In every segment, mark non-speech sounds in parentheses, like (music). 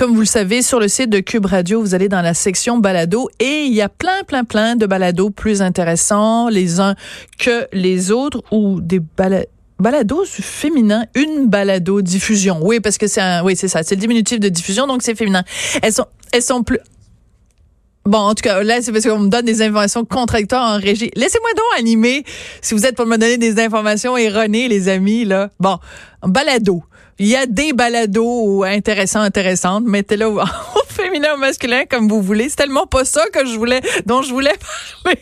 Comme vous le savez, sur le site de Cube Radio, vous allez dans la section balado et il y a plein, plein, plein de balados plus intéressants les uns que les autres ou des balados balado féminin, une balado diffusion. Oui, parce que c'est un, oui, c'est ça, c'est le diminutif de diffusion, donc c'est féminin. Elles sont, elles sont plus, Bon, en tout cas, là, c'est parce qu'on me donne des informations contradictoires en régie. Laissez-moi donc animer, si vous êtes pour me donner des informations erronées, les amis, là. Bon, balado. Il y a des balados intéressants, intéressantes. Mettez-le au, (laughs) féminin ou masculin comme vous voulez. C'est tellement pas ça que je voulais, dont je voulais (laughs) parler.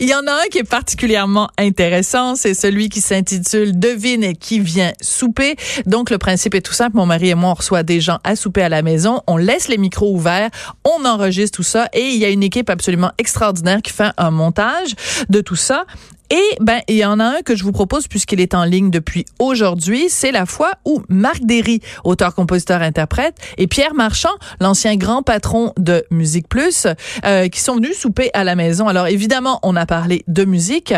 Il y en a un qui est particulièrement intéressant. C'est celui qui s'intitule Devine qui vient souper. Donc, le principe est tout simple. Mon mari et moi, on reçoit des gens à souper à la maison. On laisse les micros ouverts. On enregistre tout ça. Et il y a une équipe absolument extraordinaire qui fait un montage de tout ça. Et ben, il y en a un que je vous propose puisqu'il est en ligne depuis aujourd'hui. C'est la fois où Marc Derry, auteur, compositeur, interprète, et Pierre Marchand, l'ancien grand patron de Musique Plus, euh, qui sont venus souper à la maison. Alors évidemment, on a parlé de musique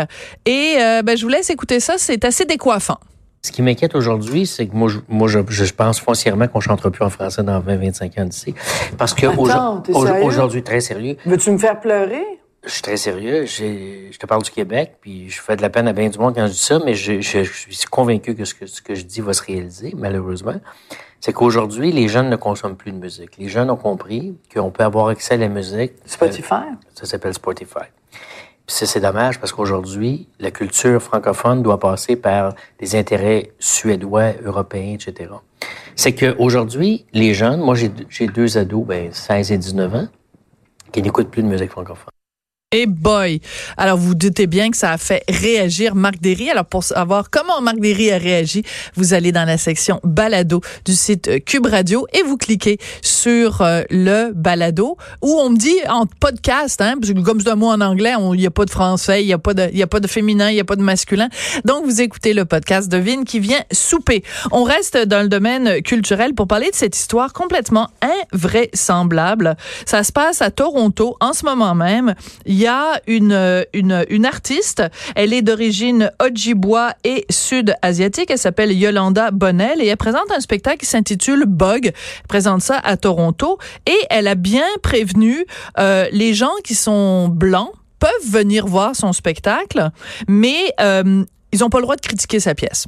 et euh, ben, je vous laisse écouter ça. C'est assez décoiffant. Ce qui m'inquiète aujourd'hui, c'est que moi, je, moi, je, je pense foncièrement qu'on chantera plus en français dans 20-25 ans d'ici. Parce que aujourd'hui, très sérieux. Veux-tu me faire pleurer? Je suis très sérieux. Je te parle du Québec, puis je fais de la peine à bien du monde quand je dis ça, mais je, je, suis convaincu que ce, que ce que je dis va se réaliser, malheureusement. C'est qu'aujourd'hui, les jeunes ne consomment plus de musique. Les jeunes ont compris qu'on peut avoir accès à la musique. Spotify? Euh, ça s'appelle Spotify. Puis ça, c'est dommage parce qu'aujourd'hui, la culture francophone doit passer par des intérêts suédois, européens, etc. C'est qu'aujourd'hui, les jeunes, moi j'ai deux ados, ben, 16 et 19 ans, qui n'écoutent plus de musique francophone. Et boy! Alors, vous doutez bien que ça a fait réagir Marc Derry. Alors, pour savoir comment Marc Derry a réagi, vous allez dans la section balado du site euh, Cube Radio et vous cliquez sur euh, le balado où on me dit en podcast, hein, parce que comme c'est un mot en anglais, il n'y a pas de français, il n'y a pas de, y a pas de féminin, il n'y a pas de masculin. Donc, vous écoutez le podcast de Vine qui vient souper. On reste dans le domaine culturel pour parler de cette histoire complètement invraisemblable. Ça se passe à Toronto en ce moment même y a une, une, artiste. Elle est d'origine Ojibwa et sud-asiatique. Elle s'appelle Yolanda Bonnell et elle présente un spectacle qui s'intitule Bug. Elle présente ça à Toronto et elle a bien prévenu euh, les gens qui sont blancs peuvent venir voir son spectacle, mais euh, ils n'ont pas le droit de critiquer sa pièce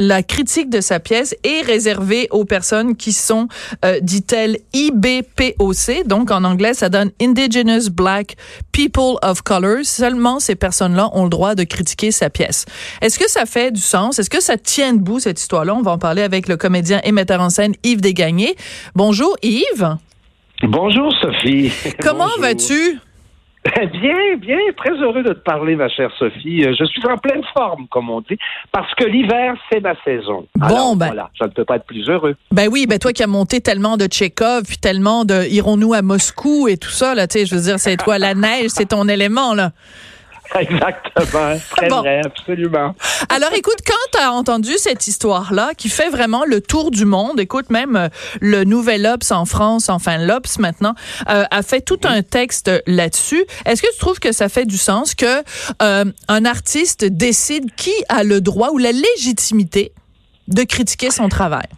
la critique de sa pièce est réservée aux personnes qui sont, euh, dit-elle, IBPOC. Donc, en anglais, ça donne Indigenous Black People of Color. Seulement ces personnes-là ont le droit de critiquer sa pièce. Est-ce que ça fait du sens? Est-ce que ça tient debout, cette histoire-là? On va en parler avec le comédien et metteur en scène Yves Desgagnés. Bonjour, Yves. Bonjour, Sophie. (laughs) Comment vas-tu? Bien, bien, très heureux de te parler, ma chère Sophie. Euh, je suis en pleine forme, comme on dit, parce que l'hiver, c'est ma saison. bon, ben. Voilà, je ne peux pas être plus heureux. Ben oui, ben toi qui as monté tellement de Tchekhov, puis tellement de Irons-nous à Moscou et tout ça, là, tu sais, je veux dire, c'est toi, la neige, c'est ton élément, là. (laughs) Exactement, très vrai, absolument. Alors écoute, quand tu as entendu cette histoire-là, qui fait vraiment le tour du monde, écoute, même euh, le Nouvel Ops en France, enfin l'Ops maintenant, euh, a fait tout un texte là-dessus. Est-ce que tu trouves que ça fait du sens que euh, un artiste décide qui a le droit ou la légitimité de critiquer son travail?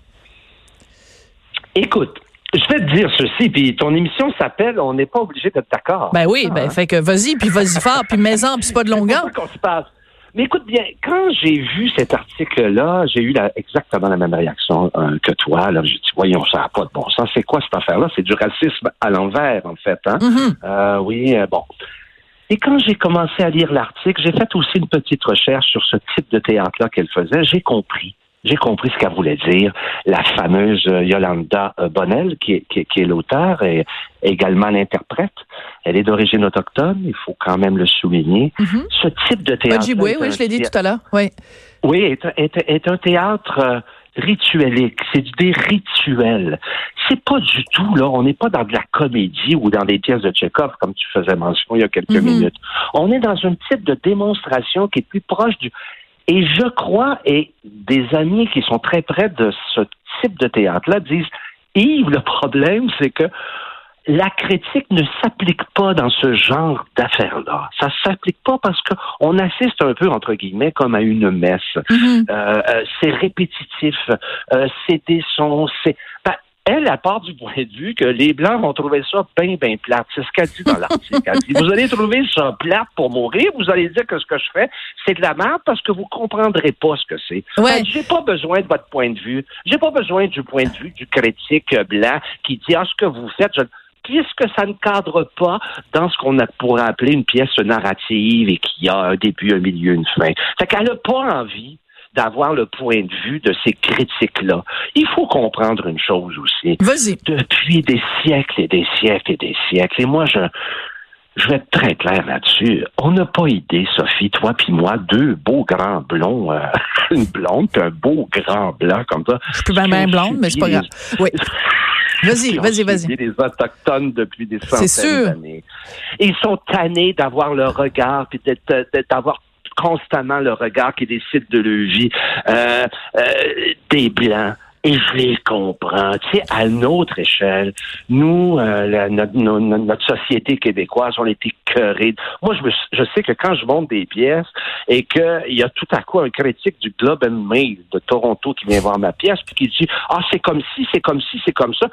Écoute, je vais te dire ceci, puis ton émission s'appelle On n'est pas obligé d'être d'accord. Ben oui, ben fait que vas-y, puis vas-y (laughs) fort, puis mets-en, puis c'est pas de longueur. qu'on se passe. Mais écoute bien, quand j'ai vu cet article-là, j'ai eu exactement la même réaction euh, que toi. Là, j'ai dit, voyons, ça n'a pas de bon sens. C'est quoi cette affaire-là? C'est du racisme à l'envers, en fait. Hein? Mm-hmm. euh, oui, euh, bon. Et quand j'ai commencé à lire l'article, j'ai fait aussi une petite recherche sur ce type de théâtre-là qu'elle faisait. J'ai compris j'ai compris ce qu'elle voulait dire. La fameuse euh, Yolanda euh, Bonnell, qui est, qui, est l'auteur et également l'interprète, elle est d'origine autochtone, il faut quand même le souligner. Mm-hmm. Ce type de théâtre... oui, oui, je l'ai dit tout à l'heure, oui. Oui, est, est, est un théâtre euh, rituelique, c'est des rituels. C'est pas du tout, là, on n'est pas dans de la comédie ou dans des pièces de Tchekhov, comme tu faisais mention il y a quelques mm-hmm. minutes. On est dans un type de démonstration qui est plus proche du et je crois, et des amis qui sont très près de ce type de théâtre-là disent, Yves, le problème, c'est que la critique ne s'applique pas dans ce genre d'affaires-là. Ça s'applique pas parce qu'on assiste un peu, entre guillemets, comme à une messe. Mm-hmm. Euh, euh, c'est répétitif, euh, c'est des sons, c'est... Ben, elle, elle part du point de vue que les Blancs vont trouver ça bien, bien plate. C'est ce qu'elle dit dans l'article. Elle dit, vous allez trouver ça plate pour mourir, vous allez dire que ce que je fais, c'est de la merde parce que vous comprendrez pas ce que c'est. Ouais. J'ai pas besoin de votre point de vue. J'ai pas besoin du point de vue du critique blanc qui dit, ah, ce que vous faites, je puisque ça ne cadre pas dans ce qu'on pourrait appeler une pièce narrative et qui a un début, un milieu, une fin. Fait qu'elle n'a pas envie d'avoir le point de vue de ces critiques-là. Il faut comprendre une chose aussi. Vas-y. Depuis des siècles et des siècles et des siècles, et moi, je, je vais être très clair là-dessus. On n'a pas idée, Sophie, toi puis moi, deux beaux grands blonds, euh, (laughs) une blonde puis un beau grand blanc comme ça. Je suis plus même blonde, mais c'est pas grave. Oui. (laughs) Vas-y, vas-y, vas-y. des Autochtones depuis des centaines d'années. Ils sont tannés d'avoir le regard puis d'avoir constamment le regard qui décide de leur vie euh, euh, des Blancs. Et je les comprends. Tu sais, à notre échelle, nous, euh, notre, société québécoise, on est écœurés. Moi, je, je sais que quand je monte des pièces et qu'il y a tout à coup un critique du Globe and Mail de Toronto qui vient voir ma pièce puis qui dit « Ah, c'est comme si, c'est comme si, c'est comme ça »,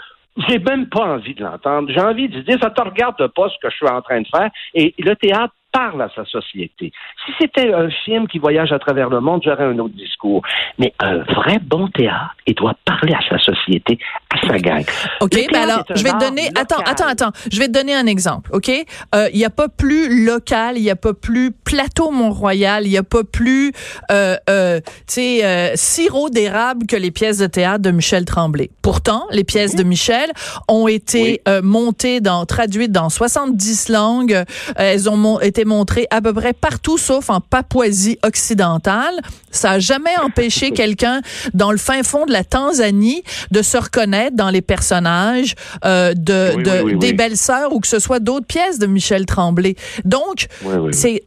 j'ai même pas envie de l'entendre. J'ai envie de dire, ça te regarde pas ce que je suis en train de faire. Et le théâtre parle à sa société. Si c'était un film qui voyage à travers le monde, j'aurais un autre discours. Mais un vrai bon théâtre, il doit parler à sa société, à sa gang. OK, ben alors, je vais te donner... Attends, attends, attends. Je vais te donner un exemple, OK? Euh, il n'y a pas plus local, il n'y a pas plus plateau Mont-Royal, il n'y a pas plus, euh, euh, tu sais, euh, sirop d'érable que les pièces de théâtre de Michel Tremblay. Pourtant, les pièces de Michel ont été euh, montées, dans, traduites dans 70 langues. elles ont été montré à peu près partout sauf en Papouasie occidentale. Ça a jamais (laughs) empêché quelqu'un dans le fin fond de la Tanzanie de se reconnaître dans les personnages euh, de, des belles-sœurs ou que ce soit d'autres pièces de Michel Tremblay. Donc, c'est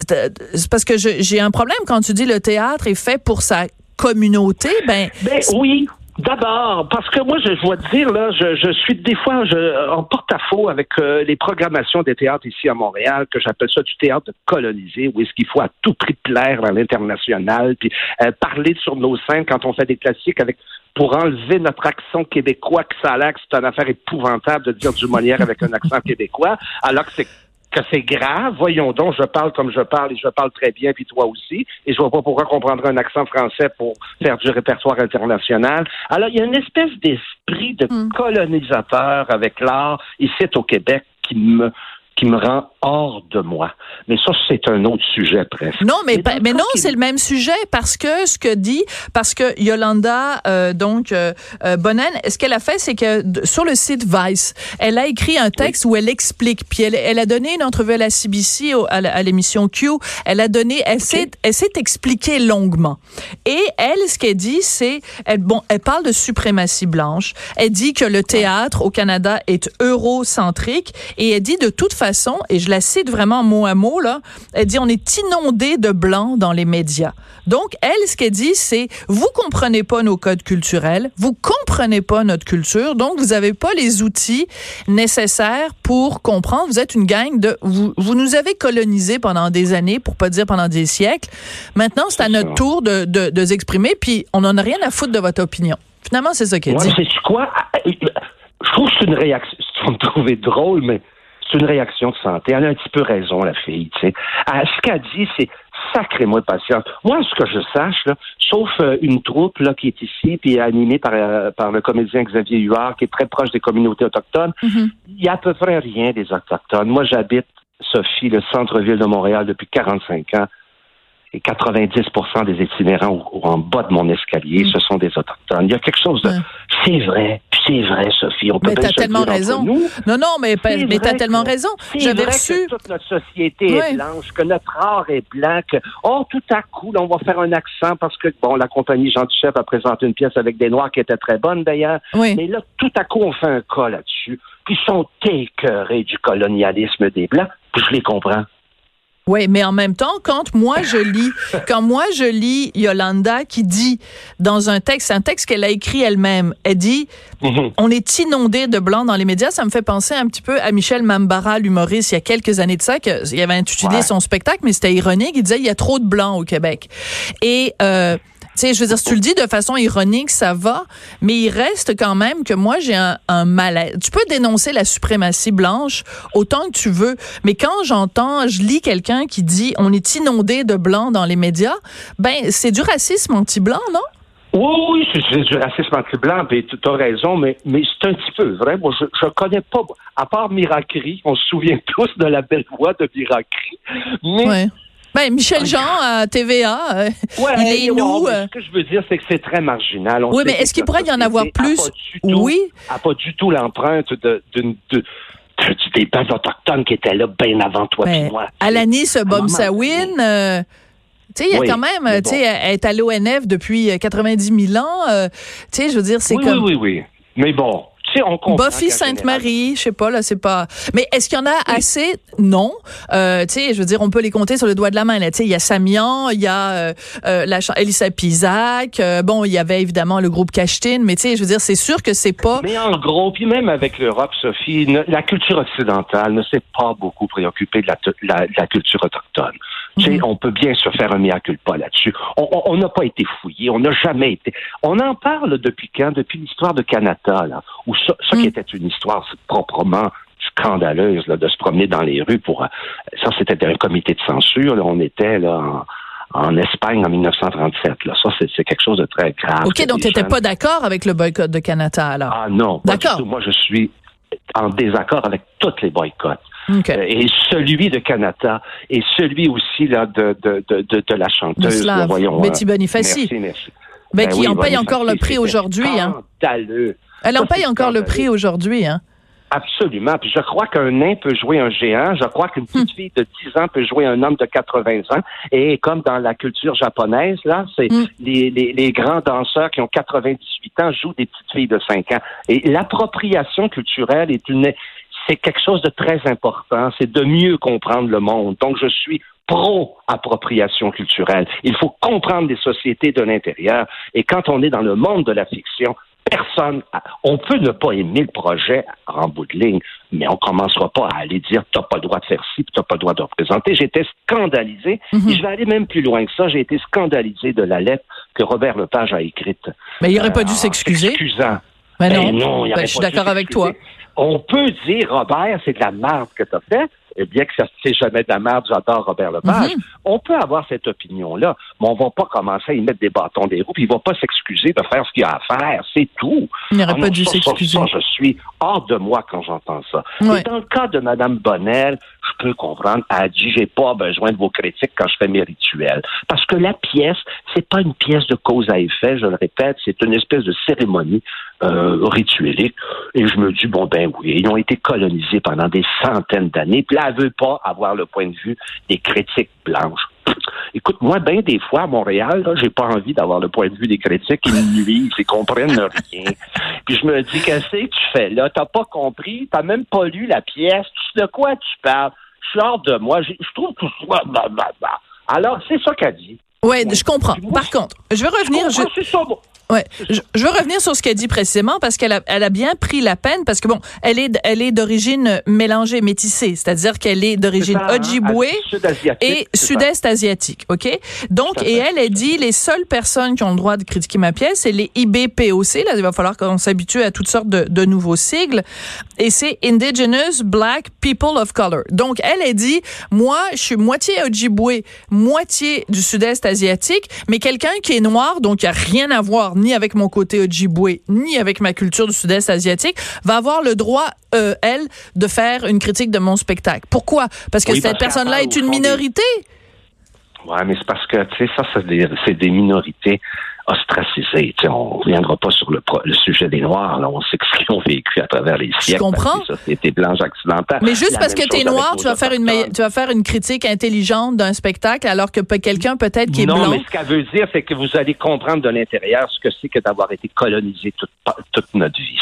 parce que j'ai un problème quand tu dis le théâtre est fait pour sa communauté. Ben, ben oui. D'abord, parce que moi, je, dois te dire, là, je, je suis des fois je, en porte-à-faux avec euh, les programmations des théâtres ici à Montréal, que j'appelle ça du théâtre colonisé, où est-ce qu'il faut à tout prix plaire à l'international, puis euh, parler sur nos scènes quand on fait des classiques avec pour enlever notre accent québécois, que ça a l'air que c'est une affaire épouvantable de dire du Molière avec un accent québécois, alors que c'est que c'est grave. Voyons donc, je parle comme je parle et je parle très bien, puis toi aussi. Et je vois pas pourquoi on prendrait un accent français pour faire du répertoire international. Alors, il y a une espèce d'esprit de hmm. colonisateur avec l'art ici au Québec qui me qui me rend hors de moi. Mais ça, c'est un autre sujet presque. Non, mais, mais, non, c'est le même sujet parce que ce que dit, parce que Yolanda, euh, donc, euh, euh Bonnen, ce qu'elle a fait, c'est que sur le site Vice, elle a écrit un texte où elle explique, puis elle, elle, a donné une entrevue à la CBC, à l'émission Q, elle a donné, elle s'est, elle s'est expliquée longuement. Et elle, ce qu'elle dit, c'est, elle, bon, elle parle de suprématie blanche, elle dit que le théâtre au Canada est eurocentrique, et elle dit de toute façon, et je la cite vraiment mot à mot, là. Elle dit, on est inondé de blancs dans les médias. Donc, elle, ce qu'elle dit, c'est, vous comprenez pas nos codes culturels, vous comprenez pas notre culture, donc vous avez pas les outils nécessaires pour comprendre. Vous êtes une gang de, vous, vous nous avez colonisés pendant des années, pour pas dire pendant des siècles. Maintenant, c'est à notre tour de, de, de s'exprimer, puis on n'en a rien à foutre de votre opinion. Finalement, c'est ça qu'elle dit. C'est quoi? Je trouve que c'est une réaction. Vous me trouvez drôle, mais c'est une réaction de santé. Elle a un petit peu raison, la fille. Tu sais. ce qu'elle dit, c'est sacrément patiente. Moi, ce que je sache, là, sauf euh, une troupe là, qui est ici, puis animée par, euh, par le comédien Xavier Huard, qui est très proche des communautés autochtones, mm-hmm. il y a à peu près rien des autochtones. Moi, j'habite, Sophie, le centre-ville de Montréal depuis 45 ans et 90% des itinérants en bas de mon escalier, mm. ce sont des autochtones. Il y a quelque chose de... C'est vrai, c'est vrai, Sophie. On peut mais t'as tellement raison. Non, non, mais, mais t'as tellement raison. J'avais reçu... que toute notre société est blanche, que notre art est blanc, que, oh, tout à coup, là, on va faire un accent parce que, bon, la compagnie Jean Duchef a présenté une pièce avec des Noirs qui était très bonne, d'ailleurs. Mais là, tout à coup, on fait un cas là-dessus. Puis ils sont écœurés du colonialisme des Blancs. Puis je les comprends. Oui, mais en même temps, quand moi je lis, (laughs) quand moi je lis Yolanda qui dit dans un texte, un texte qu'elle a écrit elle-même, elle dit mhm. on est inondé de blancs dans les médias. Ça me fait penser un petit peu à Michel Mambara, l'humoriste, il y a quelques années de ça, qu'il avait intitulé son spectacle, mais c'était ironique. Il disait il y a trop de blancs au Québec. Et euh, sais, je veux dire, si tu le dis de façon ironique, ça va, mais il reste quand même que moi, j'ai un, un malaise. Tu peux dénoncer la suprématie blanche autant que tu veux, mais quand j'entends, je lis quelqu'un qui dit on est inondé de blancs dans les médias, ben, c'est du racisme anti-blanc, non? Oui, oui, c'est du racisme anti-blanc, tu as raison, mais, mais c'est un petit peu vrai. Moi, je connais pas, à part Miracri, on se souvient (laughs) tous de la belle voix de Miracri, mais... Ben, Michel Jean à TVA, euh, il est nous. Euh. Ce que je veux dire, c'est que c'est très marginal. oui, mais est-ce qu'il pourrait y en avoir plus? oui. A pas du tout l'empreinte d'une de, des peuples autochtones qui étaient là bien avant toi et ben, moi. Alanis Bomsawin, euh, tu sais, il y a quand même, tu sais, elle est à l'ONF depuis 90 000 ans. tu sais, je veux dire, c'est comme... Oui, oui, oui. Mais bon, Buffy Sainte-Marie, je sais pas là, c'est pas. Mais est-ce qu'il y en a assez? Non. Euh, tu sais, je veux dire, on peut les compter sur le doigt de la main. Là, tu sais, il y a Samian, il y a euh, euh la Elisa Pisac. Euh, bon, il y avait évidemment le groupe Cachetine, mais tu sais, je veux dire, c'est sûr que c'est pas. Mais en gros, puis même avec l'Europe, Sophie, la culture occidentale ne s'est pas beaucoup préoccupée de la, la culture autochtone. Mhm. On peut bien se faire un mea culpa là-dessus. On n'a pas été fouillé, on n'a jamais été. On en parle depuis quand? Depuis l'histoire de Canada, là, où ça, qui mhm. était une histoire proprement scandaleuse là, de se promener dans les rues pour. Euh, ça, c'était un comité de censure. Là, on était là en, Espagne en 1937. Là. Ça, c'est quelque chose de très grave. OK, donc tu n'étais pas d'accord avec le boycott de Canada, alors? Ah non, d'accord. Moi, je suis en désaccord avec tous les boycotts. Euh, et celui de Canada et celui aussi là de, de, de, de, la chanteuse. Là, voyons, Betty Bonifaci. Merci, merci. Ben, qui en paye encore le prix aujourd'hui. Hein. Elle en paye encore le prix aujourd'hui. Hein. Absolument. Puis je crois qu'un nain peut jouer un géant. Je crois qu'une petite hmm. fille de 10 ans peut jouer un homme de 80 ans. Et comme dans la culture japonaise, là, c'est hmm. les, les, les, grands danseurs qui ont 98 ans jouent des petites filles de 5 ans. Et l'appropriation culturelle est une c'est quelque chose de très important, c'est de mieux comprendre le monde. Donc, je suis pro-appropriation culturelle. Il faut comprendre les sociétés de l'intérieur. Et quand on est dans le monde de la fiction, personne, on peut ne pas aimer le projet en bout de ligne, mais on commencera pas à aller dire t'as pas le droit de faire ci, t'as pas le droit de représenter. J'étais scandalisé, mhm. et je vais aller même plus loin que ça. J'ai été scandalisé de la lettre que Robert Lepage a écrite. Mais il n'aurait pas dû euh, s'excuser. Mais ben non, ben, je suis d'accord avec toi. On peut dire, Robert, c'est de la merde que tu as fait, bien que ça c'est jamais de la merde, j'adore Robert Lepage. Mhm. On peut avoir cette opinion-là, mais on va pas commencer à y mettre des bâtons des roues, puis il va pas s'excuser de faire ce qu'il a à faire, c'est tout. Il n'aurait pas dû s'excuser. je suis hors de moi quand j'entends ça. Et dans le cas de Mme Bonnel, je peux comprendre, elle a dit, j'ai pas besoin de vos critiques quand je fais mes rituels. Parce que la pièce, c'est pas une pièce de cause à effet, je le répète, c'est une espèce de cérémonie euh, rituelique. Et je me dis, bon, ben oui, ils ont été colonisés pendant des centaines d'années, puis là, veut pas avoir le point de vue des critiques blanches. Écoute, moi, bien des fois, à Montréal, j'ai pas envie d'avoir le point de vue des critiques qui me nuisent et comprennent rien. Puis je me dis, qu'est-ce que tu fais là? T'as pas compris? T'as même pas lu la pièce? De quoi tu parles? Je suis hors de moi. Je trouve que... Alors, c'est ça qu'elle dit. Oui, je comprends. Par contre, je vais revenir. Je, Ouais, je, veux revenir sur ce qu'elle dit précisément parce qu'elle a, elle a bien pris la peine parce que bon, elle est, elle est d'origine mélangée, métissée, c'est-à-dire qu'elle est d'origine hein, Ojibwe et sud-est asiatique, ok? Donc et elle, elle dit les seules personnes qui ont le droit de critiquer ma pièce, c'est les IBPOC. Là, il va falloir qu'on s'habitue à toutes sortes de, de nouveaux sigles et c'est Indigenous Black People of Color. Donc elle, elle dit moi, je suis moitié Ojibwe, moitié du sud-est asiatique, mais quelqu'un qui est noir, donc y a rien à voir ni avec mon côté Ojibwe, ni avec ma culture du sud-est asiatique, va avoir le droit, euh, elle, de faire une critique de mon spectacle. Pourquoi? Parce que cette personne-là est une minorité. Oui, mais c'est parce que, tu sais, ça, c'est des, des minorités ostracisés. on ne reviendra pas sur le, sujet des Noirs. Là. On sait ce qu'ils ont vécu à travers les siècles. Je comprends. Société blanche accidentale. Mais juste parce que tu es noir, tu vas, faire une, tu vas faire une critique intelligente d'un spectacle alors que quelqu'un peut-être qui est blanc. Non, mais ce qu'elle veut dire, c'est que vous allez comprendre de l'intérieur ce que c'est que d'avoir été colonisé toute, toute notre vie.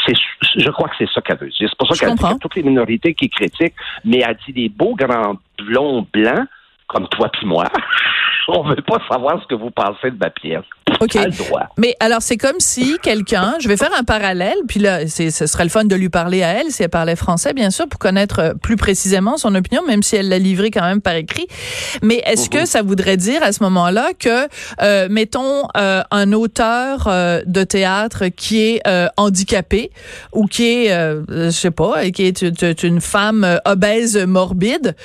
Je crois que c'est ça qu'elle veut dire. C'est pour ça qu'elle dit que toutes les minorités qui critiquent, mais elle dit des beaux grands blonds blancs comme toi puis moi, (laughs) on veut pas savoir ce que vous pensez de ma pièce. OK. Mais alors, c'est comme si quelqu'un, je vais faire un parallèle, puis là, ce serait le fun de lui parler à elle, si elle parlait français, bien sûr, pour connaître euh, plus précisément son opinion, même si elle l'a livré quand même par écrit. Mais est-ce que mhm. ça voudrait dire à ce moment-là que, euh, mettons, euh, un auteur euh, de théâtre qui est handicapé ou qui est, je sais pas, qui est une femme obèse morbide,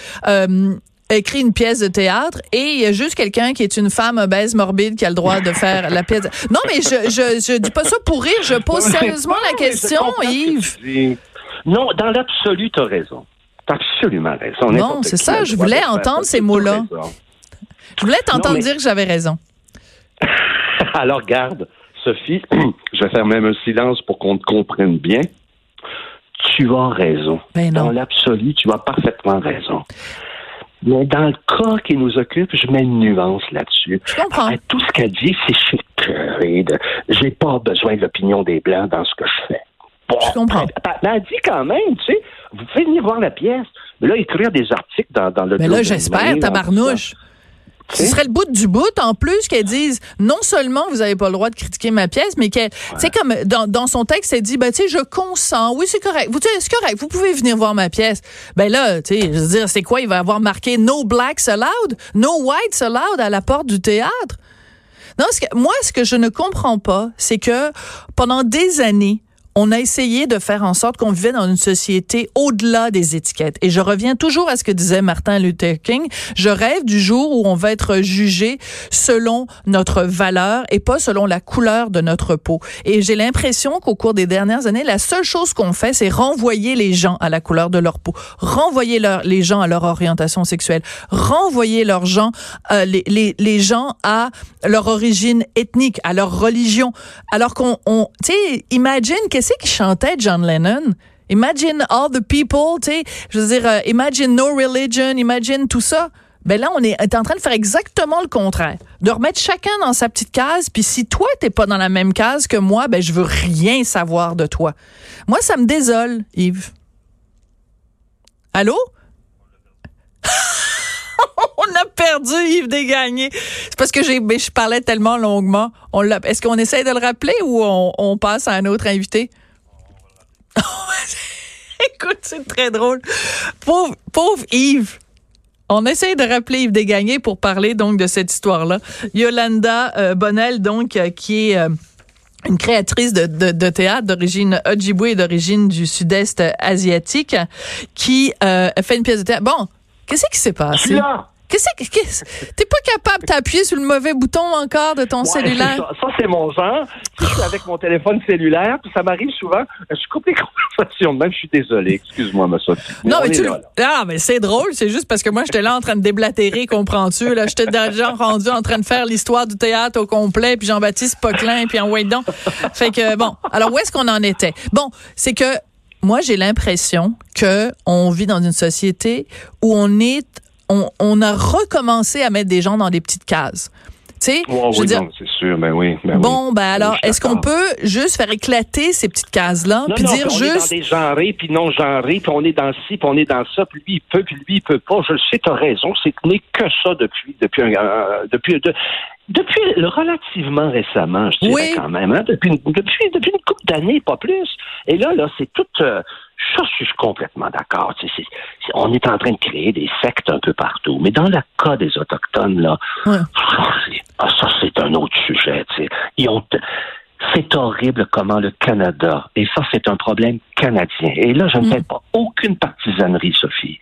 écrit une pièce de théâtre et il y a juste quelqu'un qui est une femme obèse morbide qui a le droit de faire la pièce. Non, mais je, je, je dis pas ça pour rire, je pose sérieusement la question, Yves. Non, dans l'absolu, tu as raison. T'as absolument raison. Non, c'est ça, je voulais entendre ces mots-là. Je voulais t'entendre dire que j'avais raison. (laughs) Alors, garde, Sophie, (clears throat) je vais faire même un silence pour qu'on te comprenne bien. Tu as raison. Ben dans l'absolu, tu as parfaitement raison. Mais dans le cas qui nous occupe, je mets une nuance là-dessus. Je comprends. tout ce qu'elle dit, c'est chez J'ai pas besoin de l'opinion des Blancs dans ce que je fais. je comprends. Mais elle dit quand même, tu sais, vous pouvez venir voir la pièce. Mais là, écrire des articles dans, dans le... Mais là, j'espère, tabarnouche. Ce serait le bout du bout, en plus, qu'elle dise non seulement vous n'avez pas le droit de critiquer ma pièce, mais qu'elle, c'est comme dans, dans son texte, elle dit, ben, tu sais, je consens. Oui, c'est correct. Vous, c'est correct. Vous pouvez venir voir ma pièce. Ben là, tu sais, je veux dire, c'est quoi? Il va avoir marqué no blacks allowed, no whites allowed à la porte du théâtre? Non, ce que, moi, ce que je ne comprends pas, c'est que pendant des années, on a essayé de faire en sorte qu'on vivait dans une société au-delà des étiquettes. Et je reviens toujours à ce que disait Martin Luther King. Je rêve du jour où on va être jugé selon notre valeur et pas selon la couleur de notre peau. Et j'ai l'impression qu'au cours des dernières années, la seule chose qu'on fait, c'est renvoyer les gens à la couleur de leur peau, renvoyer les gens à leur orientation sexuelle, renvoyer leurs gens, euh, les, gens à leur origine ethnique, à leur religion. Alors qu'on, on, tu sais, imagine que c'est qui chantait John Lennon? Imagine all the people, tu sais, je veux dire, euh, imagine no religion, imagine tout ça. Ben là, on est, en train de faire exactement le contraire, de remettre chacun dans sa petite case. Puis si toi t'es pas dans la même case que moi, ben je veux rien savoir de toi. Moi, ça me désole, Yves. Allô? (laughs) (laughs) on a perdu Yves Desgagnés. C'est parce que j'ai, ben, je parlais tellement longuement. On est-ce qu'on essaie de le rappeler ou on, passe à un autre invité? (laughs) Écoute, c'est très drôle. Pauvre, pauvre Yves. On essaie de rappeler Yves Desgagnés pour parler donc de cette histoire-là. Yolanda euh, Bonnel, donc, euh, qui est euh, une créatrice de, de, théâtre d'origine Ojibwe et d'origine du sud-est asiatique, qui fait une pièce de théâtre. Bon, qu'est-ce qui s'est passé? Qu'est-ce que t'es pas capable d'appuyer sur le mauvais bouton encore de ton cellulaire? Ça, c'est mon genre. Je suis avec mon téléphone cellulaire, puis ça m'arrive souvent. Je coupe les (laughs) conversations. Même, je suis désolé. Excuse-moi, ma Sophie. Non, mais, tu ah, mais c'est drôle. C'est juste parce que moi, j'étais là en train de déblatérer, comprends-tu? Là, j'étais déjà rendu en train de faire l'histoire du théâtre au complet, puis Jean-Baptiste Poquelin, puis en donc. Fait que bon. Alors où est-ce qu'on en était? Bon, c'est que moi, j'ai l'impression que on vit dans une société où on est on, a recommencé à mettre des gens dans des petites cases. Tu sais, je veux dire, c'est sûr, mais ben oui. Ben bon, ben alors, est-ce qu'on peut juste faire éclater ces petites cases-là, puis dire on juste... est dans des genrés, puis non genrés, puis on est dans ci, puis on est dans ça, puis lui il peut, puis lui il peut pas. Je le sais, t'as raison, c'est n'est que ça depuis, depuis, un, euh, depuis, depuis relativement récemment, je dirais quand même, hein, depuis, depuis, depuis une couple d'années, pas plus. Et là, là, c'est tout. Euh, ça, je suis complètement d'accord. on est en train de créer des sectes un peu partout. Mais dans le cas des Autochtones, là, ah, ça, c'est un autre sujet. Ils ont, c'est horrible comment le Canada, et ça c'est un problème canadien, et là je ne fais mm. pas aucune partisanerie, Sophie,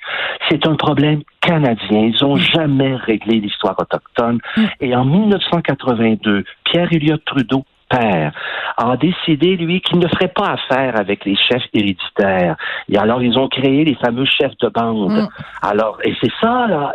c'est un problème canadien, ils n'ont mm. jamais réglé l'histoire autochtone, mm. et en 1982, Pierre Elliott Trudeau a décidé, lui, qu'il ne ferait pas affaire avec les chefs héréditaires. Et alors, ils ont créé les fameux chefs de bande. Mm. Alors, et c'est ça, là.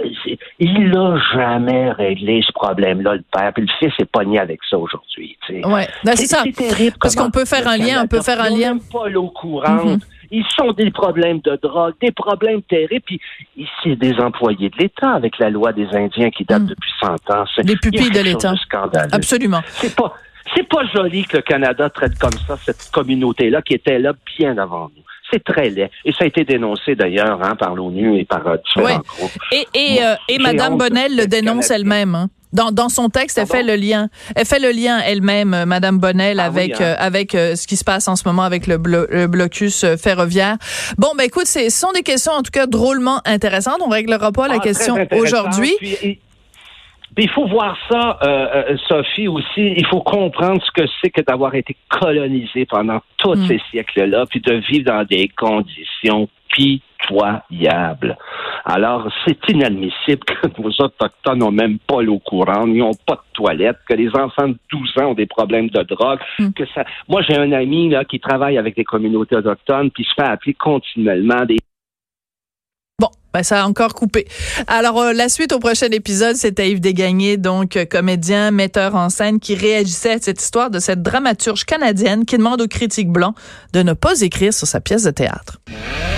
Il n'a jamais réglé ce problème-là, le père. Puis le fils est pogné avec ça aujourd'hui. Ouais, ben, c'est ça. Terrible Parce qu'on peut faire un lien, on peut faire un lien. Même pas l'eau courante. Mm-hmm. Ils sont des problèmes de drogue, des problèmes terribles. Puis ici, des employés de l'État avec la loi des Indiens qui date mm. depuis 100 ans. Les pupilles de l'État. Absolument. C'est pas, c'est pas joli que le Canada traite comme ça cette communauté-là qui était là bien avant nous. C'est très laid. Et ça a été dénoncé d'ailleurs hein, par l'ONU et par euh, différents groupes. Et, et, euh, et Mme Bonnel le dénonce elle-même. Hein. Dans, dans son texte, elle fait le lien. Elle fait le lien elle-même, euh, Madame Bonnel, ah avec hein. avec ce qui se passe en ce moment avec le, blocus ferroviaire. Bon, ben écoute, ce sont des questions en tout cas drôlement intéressantes. On réglera pas la ah, question aujourd'hui il faut voir ça, euh, euh, Sophie, aussi. Il faut comprendre ce que c'est que d'avoir été colonisé pendant tous mm. ces siècles-là, puis de vivre dans des conditions pitoyables. Alors, c'est inadmissible que (laughs) nos Autochtones n'ont même pas l'eau courante, ils n'ont pas de toilettes, que les enfants de 12 ans ont des problèmes de drogue, mm. que ça... Moi, j'ai un ami là, qui travaille avec des communautés autochtones, puis se fait appeler continuellement des ben ça a encore coupé. Alors euh, la suite au prochain épisode, c'était Yves Desgagnés, donc euh, comédien, metteur en scène, qui réagissait à cette histoire de cette dramaturge canadienne qui demande aux critiques blancs de ne pas écrire sur sa pièce de théâtre.